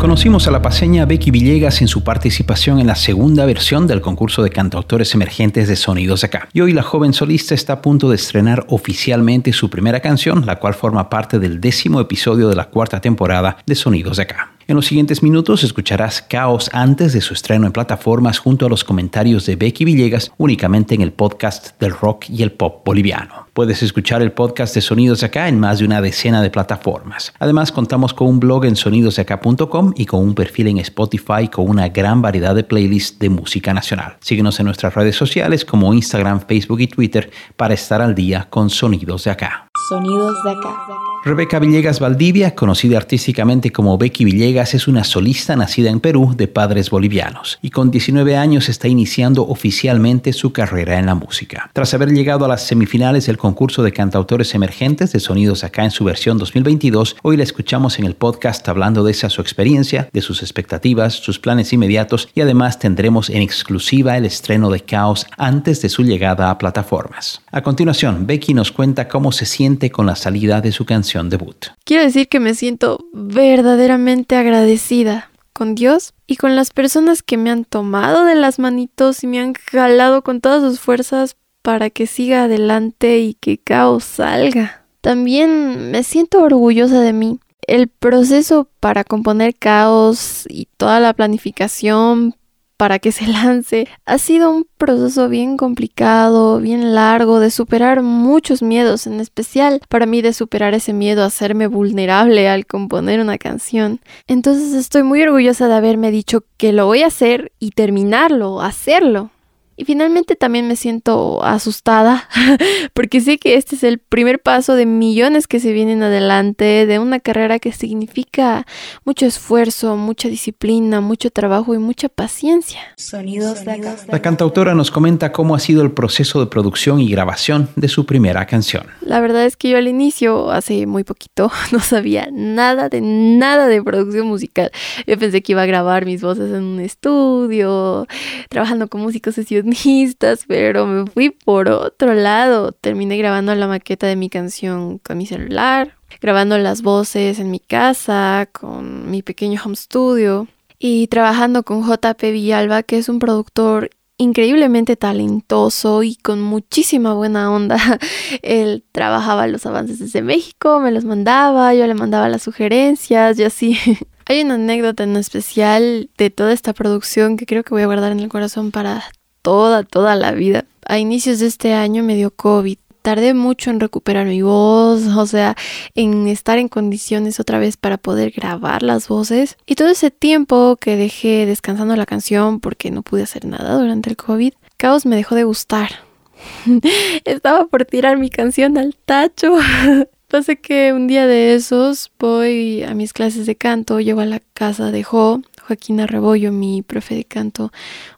Conocimos a la paseña Becky Villegas en su participación en la segunda versión del concurso de cantautores emergentes de Sonidos Acá. Y hoy la joven solista está a punto de estrenar oficialmente su primera canción, la cual forma parte del décimo episodio de la cuarta temporada de Sonidos Acá. En los siguientes minutos escucharás Caos antes de su estreno en plataformas junto a los comentarios de Becky Villegas únicamente en el podcast del rock y el pop boliviano. Puedes escuchar el podcast de Sonidos de Acá en más de una decena de plataformas. Además, contamos con un blog en sonidosdeacá.com y con un perfil en Spotify con una gran variedad de playlists de música nacional. Síguenos en nuestras redes sociales como Instagram, Facebook y Twitter para estar al día con Sonidos de Acá. Sonidos de Acá. Rebeca Villegas Valdivia, conocida artísticamente como Becky Villegas, es una solista nacida en Perú de padres bolivianos y con 19 años está iniciando oficialmente su carrera en la música. Tras haber llegado a las semifinales del concurso de cantautores emergentes de Sonidos Acá en su versión 2022, hoy la escuchamos en el podcast hablando de esa su experiencia, de sus expectativas, sus planes inmediatos y además tendremos en exclusiva el estreno de Caos antes de su llegada a plataformas. A continuación, Becky nos cuenta cómo se siente con la salida de su canción debut. Quiero decir que me siento verdaderamente agradecida con Dios y con las personas que me han tomado de las manitos y me han jalado con todas sus fuerzas para que siga adelante y que caos salga. También me siento orgullosa de mí. El proceso para componer caos y toda la planificación para que se lance. Ha sido un proceso bien complicado, bien largo, de superar muchos miedos, en especial para mí de superar ese miedo a hacerme vulnerable al componer una canción. Entonces estoy muy orgullosa de haberme dicho que lo voy a hacer y terminarlo, hacerlo. Y finalmente también me siento asustada porque sé que este es el primer paso de millones que se vienen adelante, de una carrera que significa mucho esfuerzo, mucha disciplina, mucho trabajo y mucha paciencia. Sonidos de acá. La cantautora nos comenta cómo ha sido el proceso de producción y grabación de su primera canción. La verdad es que yo al inicio, hace muy poquito, no sabía nada de nada de producción musical. Yo pensé que iba a grabar mis voces en un estudio, trabajando con músicos sesionistas pero me fui por otro lado. Terminé grabando la maqueta de mi canción con mi celular, grabando las voces en mi casa, con mi pequeño home studio y trabajando con JP Villalba, que es un productor increíblemente talentoso y con muchísima buena onda. Él trabajaba los avances desde México, me los mandaba, yo le mandaba las sugerencias y así. Hay una anécdota en especial de toda esta producción que creo que voy a guardar en el corazón para toda, toda la vida. A inicios de este año me dio COVID. Tardé mucho en recuperar mi voz, o sea, en estar en condiciones otra vez para poder grabar las voces. Y todo ese tiempo que dejé descansando la canción porque no pude hacer nada durante el COVID, Caos me dejó de gustar. Estaba por tirar mi canción al tacho. Pasa que un día de esos voy a mis clases de canto, llego a la casa de Jo Joaquín Rebollo, mi profe de canto,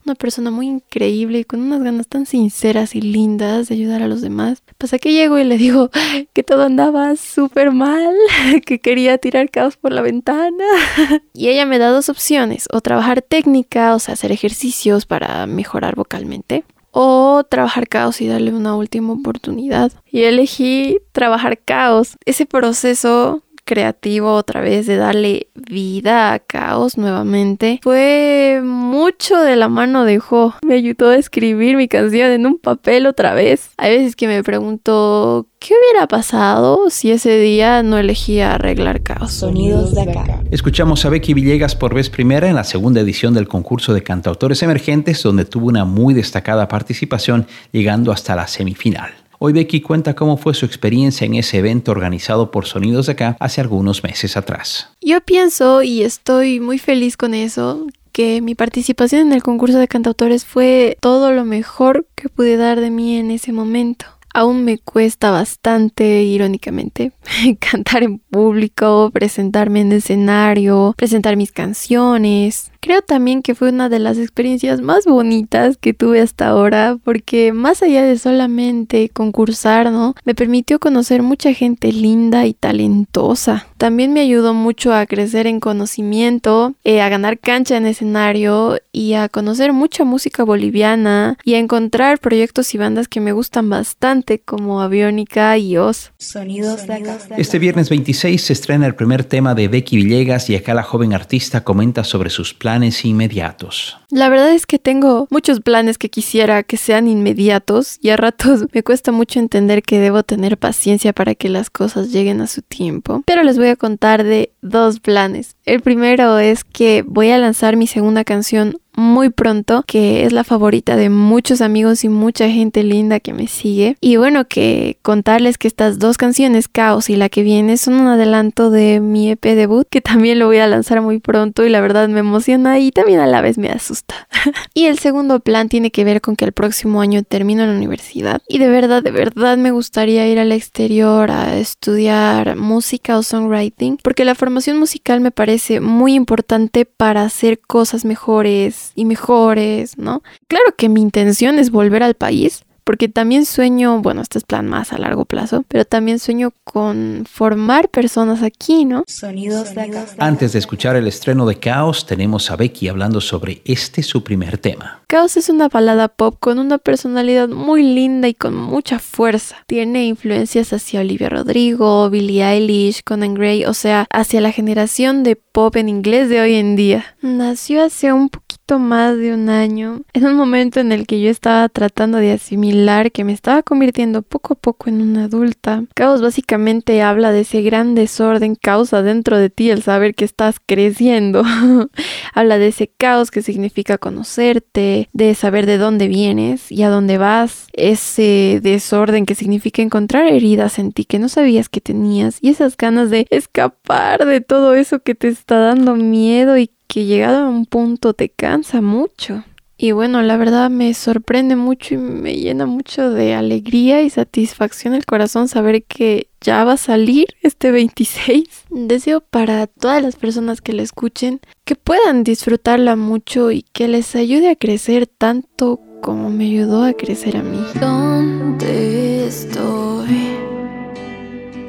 una persona muy increíble y con unas ganas tan sinceras y lindas de ayudar a los demás. Pasa que llego y le digo que todo andaba súper mal, que quería tirar caos por la ventana. Y ella me da dos opciones, o trabajar técnica, o sea, hacer ejercicios para mejorar vocalmente, o trabajar caos y darle una última oportunidad. Y elegí trabajar caos. Ese proceso creativo otra vez de darle vida a caos nuevamente fue mucho de la mano de Jo. Me ayudó a escribir mi canción en un papel otra vez. Hay veces que me pregunto qué hubiera pasado si ese día no elegía arreglar caos. Sonidos de acá. Escuchamos a Becky Villegas por vez primera en la segunda edición del concurso de cantautores emergentes donde tuvo una muy destacada participación llegando hasta la semifinal. Hoy Becky cuenta cómo fue su experiencia en ese evento organizado por Sonidos de Acá hace algunos meses atrás. Yo pienso y estoy muy feliz con eso que mi participación en el concurso de cantautores fue todo lo mejor que pude dar de mí en ese momento. Aún me cuesta bastante, irónicamente, cantar en público, presentarme en escenario, presentar mis canciones. Creo también que fue una de las experiencias más bonitas que tuve hasta ahora, porque más allá de solamente concursar, ¿no? Me permitió conocer mucha gente linda y talentosa. También me ayudó mucho a crecer en conocimiento, eh, a ganar cancha en escenario y a conocer mucha música boliviana y a encontrar proyectos y bandas que me gustan bastante como Aviónica y Oz. Sonidos de acá. Este viernes 26 se estrena el primer tema de Becky Villegas y acá la joven artista comenta sobre sus planes inmediatos. La verdad es que tengo muchos planes que quisiera que sean inmediatos y a ratos me cuesta mucho entender que debo tener paciencia para que las cosas lleguen a su tiempo. Pero les voy a contar de dos planes. El primero es que voy a lanzar mi segunda canción muy pronto, que es la favorita de muchos amigos y mucha gente linda que me sigue. Y bueno, que contarles que estas dos canciones, Caos y la que viene, son un adelanto de mi EP debut, que también lo voy a lanzar muy pronto y la verdad me emociona y también a la vez me asusta. y el segundo plan tiene que ver con que el próximo año termino la universidad y de verdad, de verdad me gustaría ir al exterior a estudiar música o songwriting, porque la formación musical me parece muy importante para hacer cosas mejores y mejores, ¿no? Claro que mi intención es volver al país, porque también sueño, bueno, este es plan más a largo plazo, pero también sueño con formar personas aquí, ¿no? Sonidos de acá. Antes de escuchar el estreno de Caos, tenemos a Becky hablando sobre este su primer tema. Caos es una balada pop con una personalidad muy linda y con mucha fuerza. Tiene influencias hacia Olivia Rodrigo, Billie Eilish, Conan Gray, o sea, hacia la generación de pop en inglés de hoy en día. Nació hace un poquito más de un año, en un momento en el que yo estaba tratando de asimilar que me estaba convirtiendo poco a poco en una adulta. Caos básicamente habla de ese gran desorden causa dentro de ti el saber que estás creciendo. habla de ese caos que significa conocerte, de saber de dónde vienes y a dónde vas, ese desorden que significa encontrar heridas en ti que no sabías que tenías y esas ganas de escapar de todo eso que te está dando miedo y que llegado a un punto te cansa mucho. Y bueno, la verdad me sorprende mucho y me llena mucho de alegría y satisfacción el corazón saber que ya va a salir este 26. Deseo para todas las personas que la escuchen que puedan disfrutarla mucho y que les ayude a crecer tanto como me ayudó a crecer a mí. ¿Dónde estoy?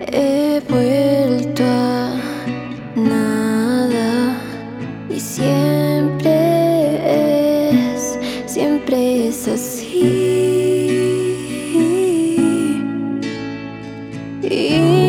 He vuelto a You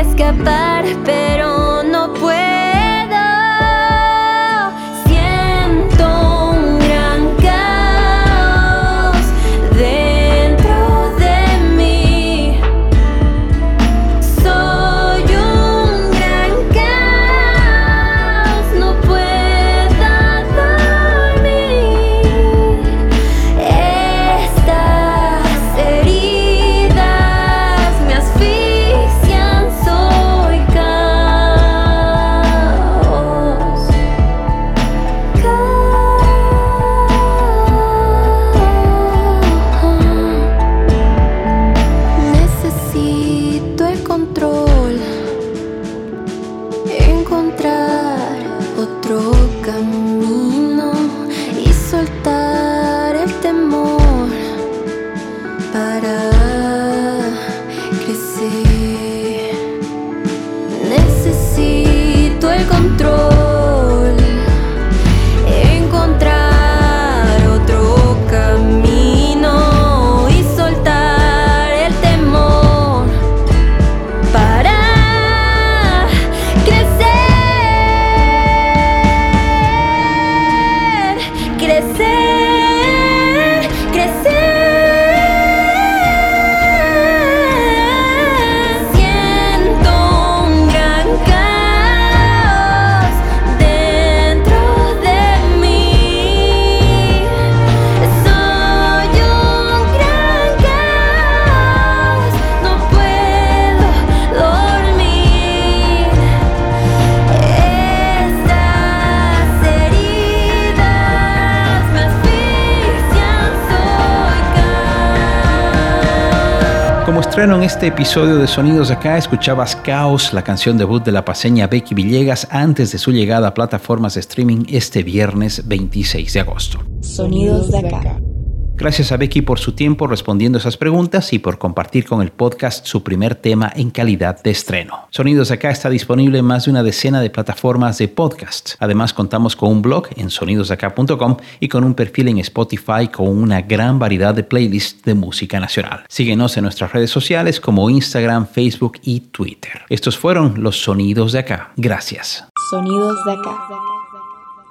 escapar, pero control en este episodio de Sonidos Acá, escuchabas Caos, la canción debut de la paseña Becky Villegas antes de su llegada a plataformas de streaming este viernes 26 de agosto. Sonidos de acá. Gracias a Becky por su tiempo respondiendo esas preguntas y por compartir con el podcast su primer tema en calidad de estreno. Sonidos de Acá está disponible en más de una decena de plataformas de podcast. Además contamos con un blog en sonidosdeacá.com y con un perfil en Spotify con una gran variedad de playlists de música nacional. Síguenos en nuestras redes sociales como Instagram, Facebook y Twitter. Estos fueron los Sonidos de Acá. Gracias. Sonidos de acá.